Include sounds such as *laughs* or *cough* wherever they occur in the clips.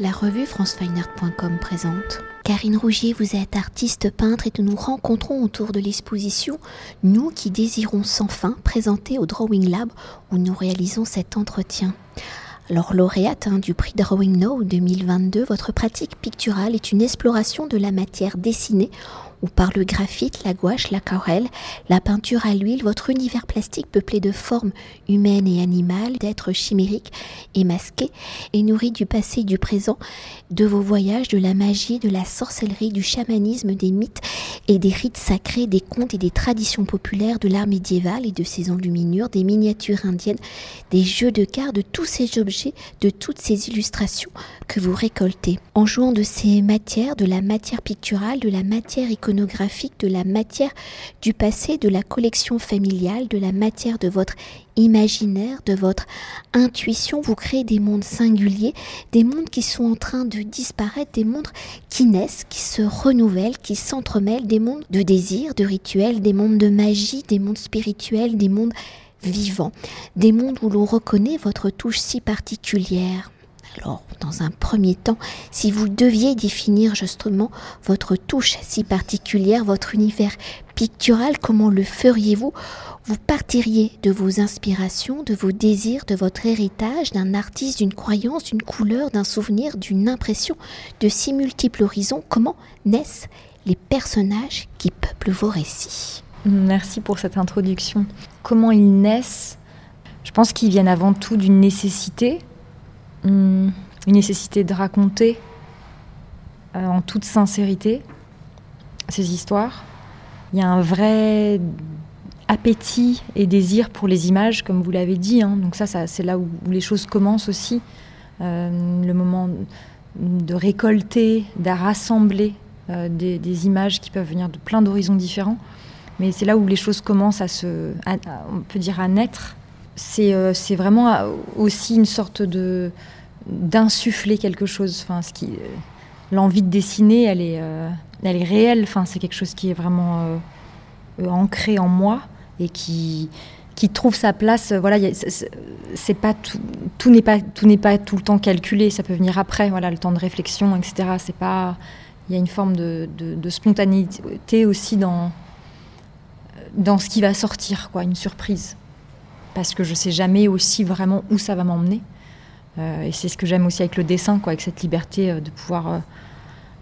La revue francefineart.com présente. Karine Rougier, vous êtes artiste peintre et nous nous rencontrons autour de l'exposition Nous qui désirons sans fin présenter au Drawing Lab où nous réalisons cet entretien. Alors lauréate hein, du prix Drawing Now 2022, votre pratique picturale est une exploration de la matière dessinée ou par le graphite, la gouache, l'aquarelle, la peinture à l'huile, votre univers plastique peuplé de formes humaines et animales, d'êtres chimériques et masqués, et nourri du passé et du présent, de vos voyages, de la magie, de la sorcellerie, du chamanisme, des mythes et des rites sacrés, des contes et des traditions populaires, de l'art médiéval et de ses enluminures, des miniatures indiennes, des jeux de cartes, de tous ces objets, de toutes ces illustrations que vous récoltez. En jouant de ces matières, de la matière picturale, de la matière de la matière du passé, de la collection familiale, de la matière de votre imaginaire, de votre intuition, vous créez des mondes singuliers, des mondes qui sont en train de disparaître, des mondes qui naissent, qui se renouvellent, qui s'entremêlent, des mondes de désir, de rituels, des mondes de magie, des mondes spirituels, des mondes vivants, des mondes où l'on reconnaît votre touche si particulière. Alors, dans un premier temps, si vous deviez définir justement votre touche si particulière, votre univers pictural, comment le feriez-vous? Vous partiriez de vos inspirations, de vos désirs, de votre héritage, d'un artiste, d'une croyance, d'une couleur, d'un souvenir, d'une impression, de si multiples horizons. Comment naissent les personnages qui peuplent vos récits? Merci pour cette introduction. Comment ils naissent? Je pense qu'ils viennent avant tout d'une nécessité, une nécessité de raconter euh, en toute sincérité ces histoires. Il y a un vrai appétit et désir pour les images, comme vous l'avez dit. Hein. Donc ça, c'est là où, les choses commencent aussi. Euh, le moment de récolter, de rassembler euh, des, images qui peuvent venir de plein d'horizons différents. Mais c'est là où les choses commencent à se, on peut dire, à naître. C'est vraiment aussi une sorte de d'insuffler quelque chose. Enfin, ce qui, euh, l'envie de dessiner, elle est, euh, elle est réelle. Enfin, c'est quelque chose qui est vraiment euh, ancré en moi et qui, qui trouve sa place. Voilà, c'est pas tout, tout n'est pas tout n'est pas tout le temps calculé. Ça peut venir après. Voilà, le temps de réflexion, etc. C'est pas. Il y a une forme de, de, spontanéité aussi dans dans ce qui va sortir, quoi, une surprise. Parce que je sais jamais aussi vraiment où ça va m'emmener. Euh, et c'est ce que j'aime aussi avec le dessin, quoi, avec cette liberté euh, de pouvoir euh,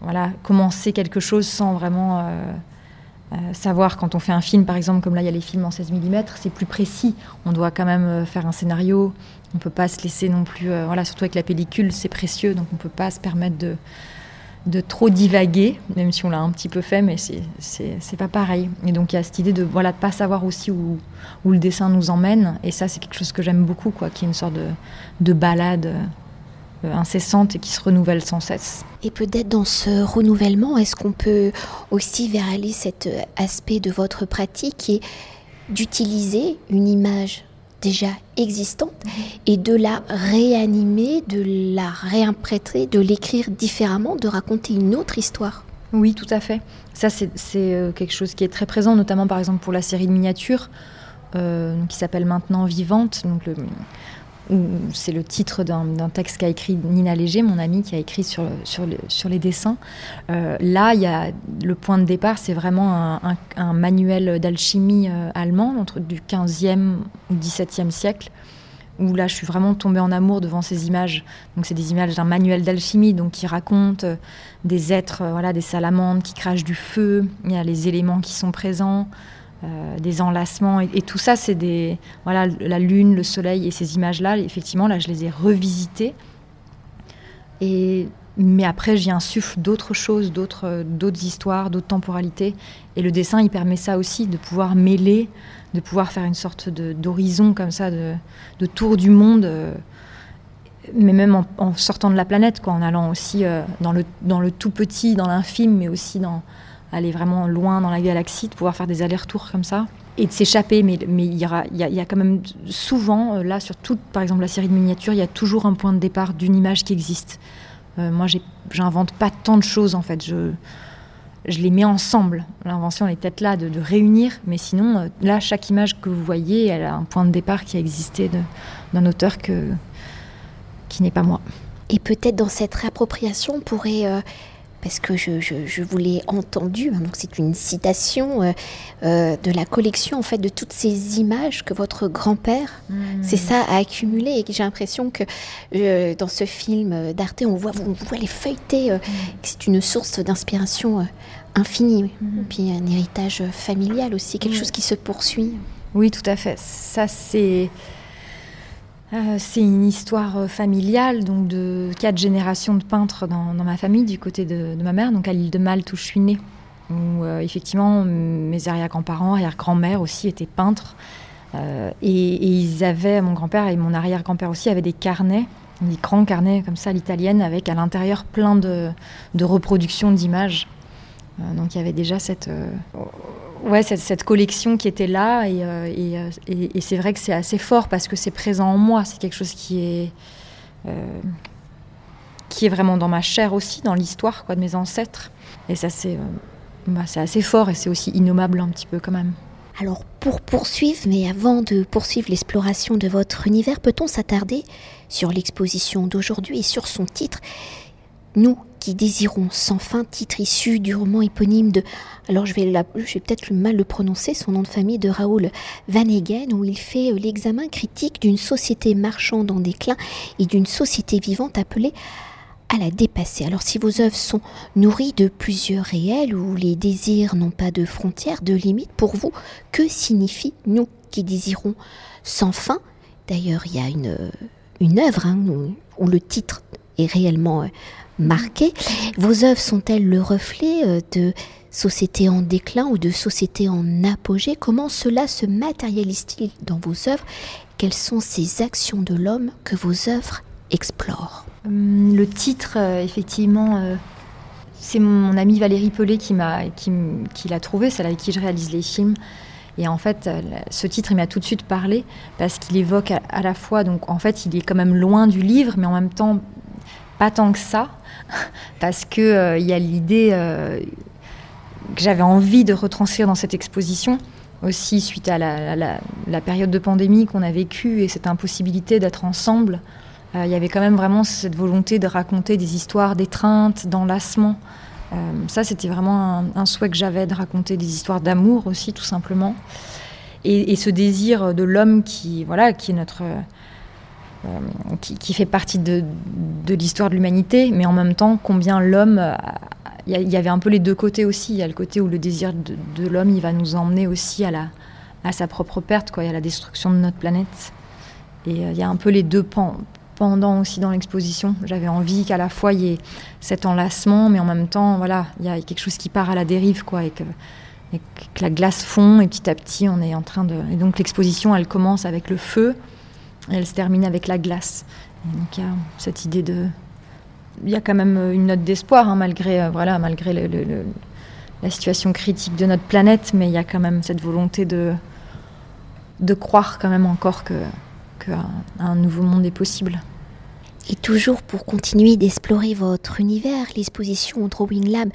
voilà, commencer quelque chose sans vraiment savoir. Quand on fait un film, par exemple, comme là, il y a les films en 16 mm, c'est plus précis. On doit quand même faire un scénario. On ne peut pas se laisser non plus. voilà, surtout avec la pellicule, c'est précieux, donc on ne peut pas se permettre de de trop divaguer, même si on l'a un petit peu fait, mais c'est pas pareil. Et donc il y a cette idée de voilà de pas savoir aussi où, où le dessin nous emmène, et ça c'est quelque chose que j'aime beaucoup, quoi, qui est une sorte de, de balade euh, incessante et qui se renouvelle sans cesse. Et peut-être dans ce renouvellement, est-ce qu'on peut aussi vers cet aspect de votre pratique est d'utiliser une image déjà existante et de la réanimer, de la réinterpréter, de l'écrire différemment, de raconter une autre histoire. Oui, tout à fait. Ça, c'est euh, quelque chose qui est très présent, notamment par exemple pour la série de miniatures euh, qui s'appelle Maintenant Vivante. C'est le titre d'un texte qu'a écrit Nina Léger, mon amie, qui a écrit sur, les dessins. Euh, là, y a, le point de départ, c'est vraiment un, manuel d'alchimie euh, allemand entre du 15e ou 17e siècle, où là, je suis vraiment tombée en amour devant ces images. Donc, c'est des images d'un manuel d'alchimie, qui raconte euh, des êtres, voilà, des salamandres qui crachent du feu. Il y a les éléments qui sont présents. Euh, des enlacements et, tout ça, c'est des voilà la lune, le soleil et ces images-là. Effectivement, là, je les ai revisitées. Et mais après, j'y insuffle d'autres choses, d'autres d'autres histoires, d'autres temporalités. Et le dessin, il permet ça aussi, de pouvoir mêler, de pouvoir faire une sorte d'horizon comme ça, de, de, tour du monde. Euh, mais même en, sortant de la planète, quoi, en allant aussi euh, dans, le, dans le tout petit, dans l'infime, mais aussi dans, aller vraiment loin dans la galaxie, de pouvoir faire des allers-retours comme ça et de s'échapper. Mais, mais il, y aura, il, y a, quand même souvent, euh, là, sur toute, par exemple, la série de miniatures, il y a toujours un point de départ d'une image qui existe. Euh, moi, j'invente pas tant de choses, en fait. Je, je les mets ensemble. L'invention, elle est peut-être là de, réunir, mais sinon, euh, là, chaque image que vous voyez, elle a un point de départ qui a existé d'un auteur qui n'est pas moi. Et peut-être dans cette réappropriation, on pourrait parce que je, vous l'ai entendu, hein, donc c'est une citation euh, euh, de la collection en fait de toutes ces images que votre grand-père, hmm. c'est ça, a accumulé et j'ai l'impression que euh, dans ce film d'Arte, on voit, on voit les feuilleter, hmm. c'est une source d'inspiration infinie, hmm. puis un héritage familial aussi, quelque chose qui se poursuit. Oui, tout à fait. Ça c'est euh, c'est une histoire euh, familiale, donc de quatre générations de peintres dans, ma famille, du côté de, ma mère, donc à l'île de Malte où je suis née. Où euh, effectivement, mes arrière-grands-parents, arrière-grand-mère aussi étaient peintres. et, ils avaient, mon grand-père et mon arrière-grand-père aussi, avaient des carnets, des grands carnets comme ça l'italienne, avec à l'intérieur plein de, de reproductions d'images. donc il y avait déjà cette ouais, cette, collection qui était là. Euh, euh, et, c'est vrai que c'est assez fort parce que c'est présent en moi. C'est quelque chose qui est, euh, qui est vraiment dans ma chair aussi, dans l'histoire quoi, de mes ancêtres. Et ça, c'est bah, assez fort et c'est aussi innommable un petit peu quand même. Alors pour poursuivre, mais avant de poursuivre l'exploration de votre univers, peut-on s'attarder sur l'exposition d'aujourd'hui et sur son titre? Nous qui désirons sans fin, titre issu du roman éponyme de, alors je vais, peut-être mal le prononcer, son nom de famille de Raoul Van Egen, où il fait euh, l'examen critique d'une société marchande en déclin et d'une société vivante appelée à la dépasser. Alors si vos œuvres sont nourries de plusieurs réels, où les désirs n'ont pas de frontières, de limites, pour vous, que signifie nous qui désirons sans fin? D'ailleurs, il y a une, une œuvre hein, où, le titre est réellement marquées. Vos œuvres sont-elles le reflet euh, de sociétés en déclin ou de sociétés en apogée? Comment cela se matérialise-t-il dans vos œuvres? Quelles sont ces actions de l'homme que vos œuvres explorent? Hum, Le titre, euh, effectivement, euh, c'est mon amie Valérie Pelé qui m'a qui, l'a trouvé, celle avec qui je réalise les films. Et en fait, ce titre, il m'a tout de suite parlé parce qu'il évoque à, la fois, donc en fait, il est quand même loin du livre, mais en même temps pas tant que ça, *laughs* parce qu'il euh, y a l'idée euh, que j'avais envie de retranscrire dans cette exposition, aussi suite à la, période de pandémie qu'on a vécue et cette impossibilité d'être ensemble. Euh, il y avait quand même vraiment cette volonté de raconter des histoires d'étreinte, d'enlacement. ça, c'était vraiment un, souhait que j'avais de raconter des histoires d'amour aussi, tout simplement. Et, et, ce désir de l'homme qui, voilà, qui est notre euh, qui, fait partie de, l'histoire de l'humanité, mais en même temps, combien l'homme. Il y, avait un peu les deux côtés aussi. Il y a le côté où le désir de, l'homme, il va nous emmener aussi à, la, à sa propre perte, quoi, à la destruction de notre planète. Et euh, il y a un peu les deux pendant aussi dans l'exposition. J'avais envie qu'à la fois il y ait cet enlacement, mais en même temps, voilà, il y a quelque chose qui part à la dérive, quoi, et que la glace fond, et petit à petit, on est en train de. Et donc l'exposition, elle commence avec le feu, elle se termine avec la glace. donc il y a cette idée de. Il y a quand même une note d'espoir, hein, malgré, euh, voilà, malgré la situation critique de notre planète, mais il y a quand même cette volonté de, de croire quand même encore que, un nouveau monde est possible. Et toujours pour continuer d'explorer votre univers, l'exposition Drawing Lab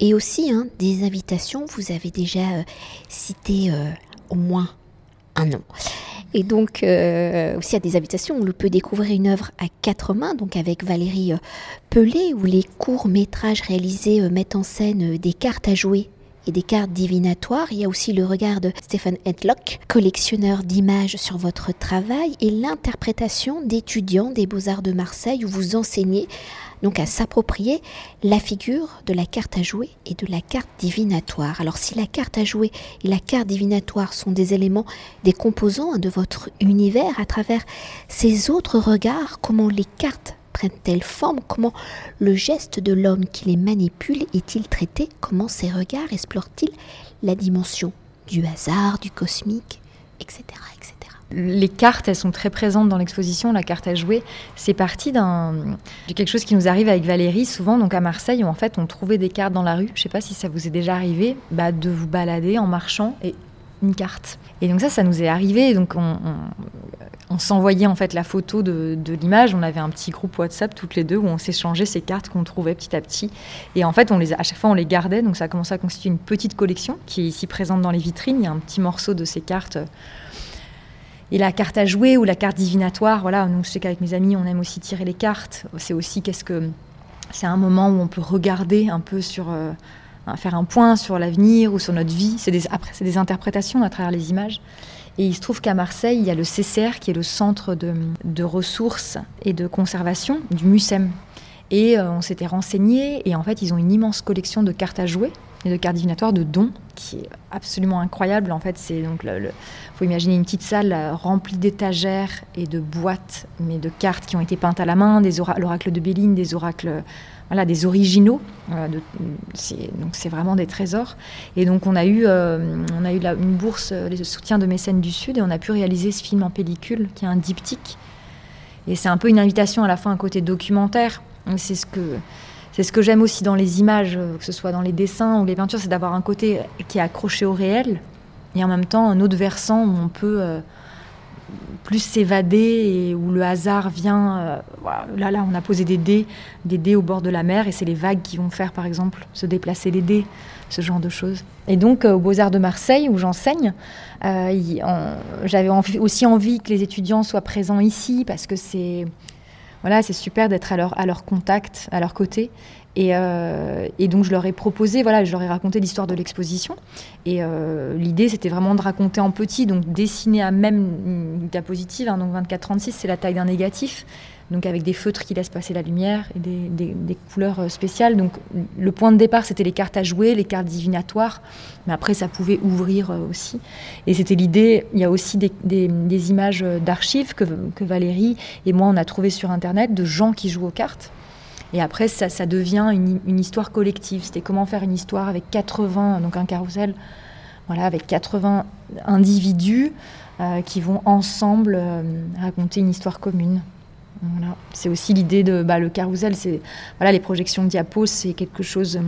et aussi hein, des invitations, vous avez déjà euh, cité euh, au moins un nom. Et donc, euh, aussi à des habitations l'on peut découvrir une œuvre à quatre mains, donc avec Valérie euh, Pelé, où les courts-métrages réalisés euh, mettent en scène des cartes à jouer des cartes divinatoires. Il y a aussi le regard de Stephen Hedlock, collectionneur d'images sur votre travail, et l'interprétation d'étudiants des Beaux-Arts de Marseille, où vous enseignez donc à s'approprier la figure de la carte à jouer et de la carte divinatoire. Alors si la carte à jouer et la carte divinatoire sont des éléments, des composants de votre univers, à travers ces autres regards, comment les cartes prennent-elles forme? Comment le geste de l'homme qui les manipule est-il traité? Comment ces regards explorent-ils la dimension du hasard, du cosmique, etc. etc. Les cartes, elles sont très présentes dans l'exposition. La carte à jouer, c'est parti d'un de quelque chose qui nous arrive avec Valérie souvent, donc à Marseille, où en fait on trouvait des cartes dans la rue. Je sais pas si ça vous est déjà arrivé, bah, de vous balader en marchant et une carte. Et donc ça, ça nous est arrivé. Donc on, s'envoyait en fait la photo de, l'image. On avait un petit groupe WhatsApp toutes les deux où on s'échangeait ces cartes qu'on trouvait petit à petit. Et en fait, on les, à chaque fois, on les gardait. Donc ça a commencé à constituer une petite collection qui est ici présente dans les vitrines. Il y a un petit morceau de ces cartes et la carte à jouer ou la carte divinatoire, voilà, donc je sais qu'avec mes amis, on aime aussi tirer les cartes. C'est aussi qu'est-ce que c'est un moment où on peut regarder un peu sur euh, faire un point sur l'avenir ou sur notre vie. C'est des, c'est des interprétations à travers les images. Et il se trouve qu'à Marseille, il y a le CCR, qui est le centre de, de ressources et de conservation du MUSEM. Et euh, on s'était renseigné, et en fait, ils ont une immense collection de cartes à jouer et de cartes divinatoires de dons, qui est absolument incroyable. En fait, c'est donc le, faut imaginer une petite salle euh, remplie d'étagères et de boîtes, mais de cartes qui ont été peintes à la main, des l'oracle de Béline, des oracles, voilà, des originaux. donc c'est vraiment des trésors. Et donc on a eu, euh, on a eu une bourse, euh, les soutiens de mécènes du Sud, et on a pu réaliser ce film en pellicule, qui est un diptyque. Et c'est un peu une invitation à la fois un côté documentaire. C'est ce que c'est ce que j'aime aussi dans les images, que ce soit dans les dessins ou les peintures, c'est d'avoir un côté qui est accroché au réel, et en même temps un autre versant où on peut euh, plus s'évader et où le hasard vient. Euh, là, là, on a posé des dés, des dés au bord de la mer et c'est les vagues qui vont faire, par exemple, se déplacer les dés, ce genre de choses. Et donc, euh, aux Beaux-Arts de Marseille, où j'enseigne, j'avais aussi envie que les étudiants soient présents ici parce que c'est voilà, c'est super d'être à à leur contact, à leur côté. Euh, et, donc je leur ai proposé, voilà, je leur ai raconté l'histoire de l'exposition. Et euh, l'idée, c'était vraiment de raconter en petit, donc dessiner à même une diapositive. Hein, donc 24-36, c'est la taille d'un négatif, donc avec des feutres qui laissent passer la lumière et des, couleurs euh, spéciales. Donc le point de départ, c'était les cartes à jouer, les cartes divinatoires, mais après ça pouvait ouvrir aussi. Et c'était l'idée. Il y a aussi des, images d'archives que, que Valérie et moi on a trouvé sur internet de gens qui jouent aux cartes. Et après, ça, devient une, histoire collective. C'était comment faire une histoire avec 80, donc un carrousel, voilà, avec 80 individus euh, qui vont ensemble euh, raconter une histoire commune. Voilà. C'est aussi l'idée de bah, le carrousel, c'est voilà, les projections diapos, c'est quelque chose. Euh,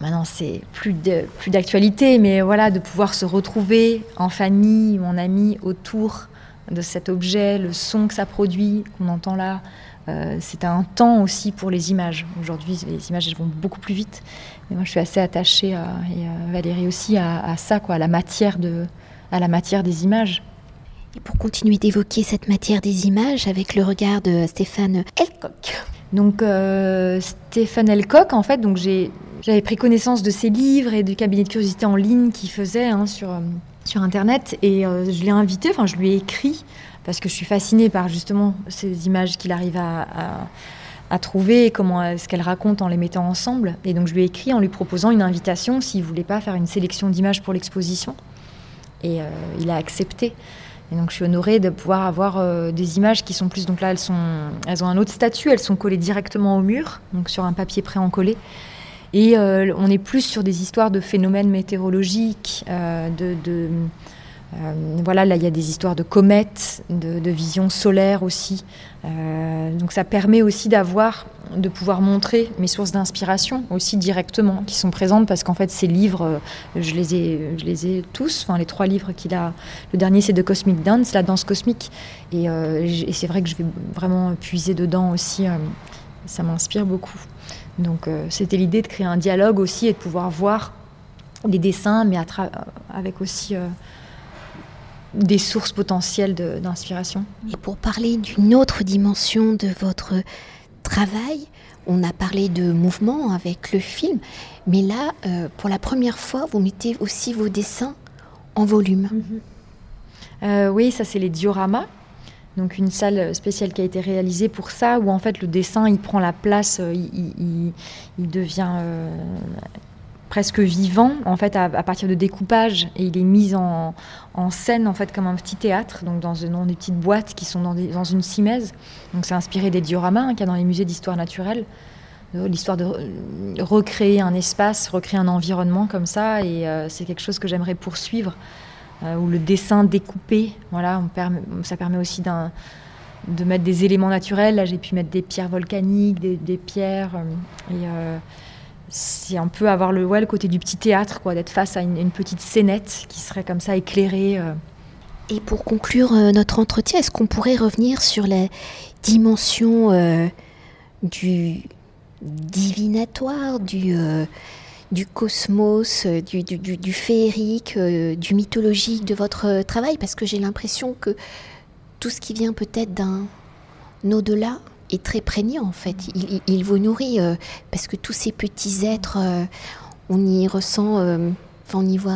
maintenant, c'est plus plus d'actualité, mais voilà, de pouvoir se retrouver en famille, mon ami, autour de cet objet, le son que ça produit, qu'on entend là, c'est un temps aussi pour les images. Aujourd'hui, les images elles vont beaucoup plus vite. Mais moi, je suis assez attachée, à, et euh, Valérie aussi, à, ça, quoi, à la matière de, à la matière des images. Et pour continuer d'évoquer cette matière des images avec le regard de Stéphane Elcock. Donc euh, Stéphane Elcock, en fait, donc j'avais pris connaissance de ses livres et du cabinet de curiosité en ligne qu'il faisait hein, sur, sur Internet et je l'ai invité, enfin je lui ai écrit parce que je suis fascinée par justement ces images qu'il arrive à, trouver comment ce qu'elle raconte en les mettant ensemble. Et donc je lui ai écrit en lui proposant une invitation s'il voulait pas faire une sélection d'images pour l'exposition. Et euh, il a accepté. Et donc je suis honorée de pouvoir avoir euh, des images qui sont plus donc là elles sont elles ont un autre statut, elles sont collées directement au mur, donc sur un papier prêt en collé. Et euh, on est plus sur des histoires de phénomènes météorologiques, de euh, voilà, là, il y a des histoires de comètes, de, visions solaires aussi. Euh, donc ça permet aussi d'avoir, de pouvoir montrer mes sources d'inspiration aussi directement, qui sont présentes parce qu'en fait ces livres, euh, je les ai, je les ai tous, enfin les trois livres qu'il a. Le dernier c'est de Cosmic Dance, la danse cosmique, et, et c'est vrai que je vais vraiment puiser dedans aussi. ça m'inspire beaucoup. Donc c'était l'idée de créer un dialogue aussi et de pouvoir voir les dessins, mais avec aussi des sources potentielles d'inspiration. Et pour parler d'une autre dimension de votre travail, on a parlé de mouvement avec le film, mais là, euh, pour la première fois, vous mettez aussi vos dessins en volume. Mhm. Euh, oui, ça c'est les dioramas. Donc une salle spéciale qui a été réalisée pour ça, où en fait le dessin il prend la place, euh, il, devient presque vivant en fait à, partir de découpage et il est mis en, scène en fait comme un petit théâtre donc dans, dans des petites boîtes qui sont dans, une simèse. Donc c'est inspiré des dioramas hein, qu'il y a dans les musées d'histoire naturelle. L'histoire de recréer un espace recréer un environnement comme ça et euh, c'est quelque chose que j'aimerais poursuivre euh, où le dessin découpé voilà. On ça permet aussi d'un de mettre des éléments naturels. Là j'ai pu mettre des pierres volcaniques des, pierres euh, et c'est un peu avoir le, ouais, le côté du petit théâtre, quoi, d'être face à une, petite scénette qui serait comme ça éclairée. Euh. Et pour conclure euh, notre entretien, est-ce qu'on pourrait revenir sur la dimension euh, du divinatoire, du, du cosmos, du, du, féerique, du mythologique de votre travail? Parce que j'ai l'impression que tout ce qui vient peut-être d'un au-delà est très prégnant en fait. Il, vous nourrit parce que tous ces petits êtres, on y ressent, enfin on y voit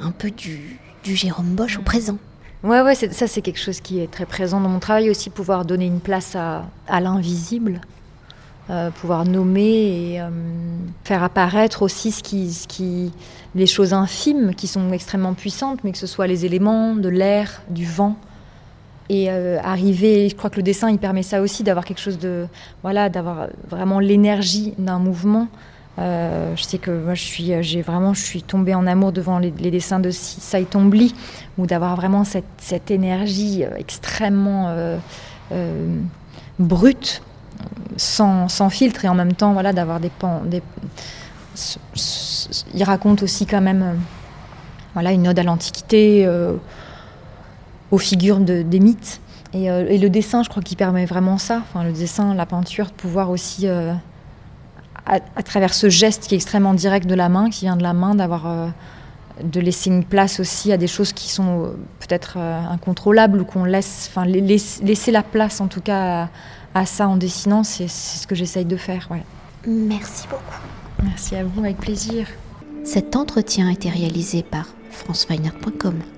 un peu du, du Jérôme Bosch au présent. Ouais, ouais, ça c'est quelque chose qui est très présent dans mon travail aussi, pouvoir donner une place à, à l'invisible, euh, pouvoir nommer et euh, faire apparaître aussi ce qui, ce qui, les choses infimes qui sont extrêmement puissantes, mais que ce soit les éléments de l'air, du vent. Et euh, arriver, je crois que le dessin il permet ça aussi, d'avoir quelque chose de. Voilà, d'avoir vraiment l'énergie d'un mouvement. Euh, je sais que moi, je suis, euh, j'ai vraiment, je suis tombée en amour devant les, dessins de Saitombli, ou d'avoir vraiment cette, énergie extrêmement brute, sans, filtre, et en même temps, voilà, d'avoir des, des il raconte aussi quand même, voilà, une ode à l'Antiquité, aux figures de, des mythes. Et, et, le dessin, je crois qu'il permet vraiment ça. Enfin, le dessin, la peinture, de pouvoir aussi à, travers ce geste qui est extrêmement direct de la main, qui vient de la main, d'avoir euh, de laisser une place aussi à des choses qui sont euh, peut-être euh, incontrôlables ou qu'on laisse, enfin laisser la place en tout cas à, ça en dessinant, c'est ce que j'essaye de faire. Ouais. Merci beaucoup. Merci à vous, avec plaisir. Cet entretien a été réalisé par franceweiner.com.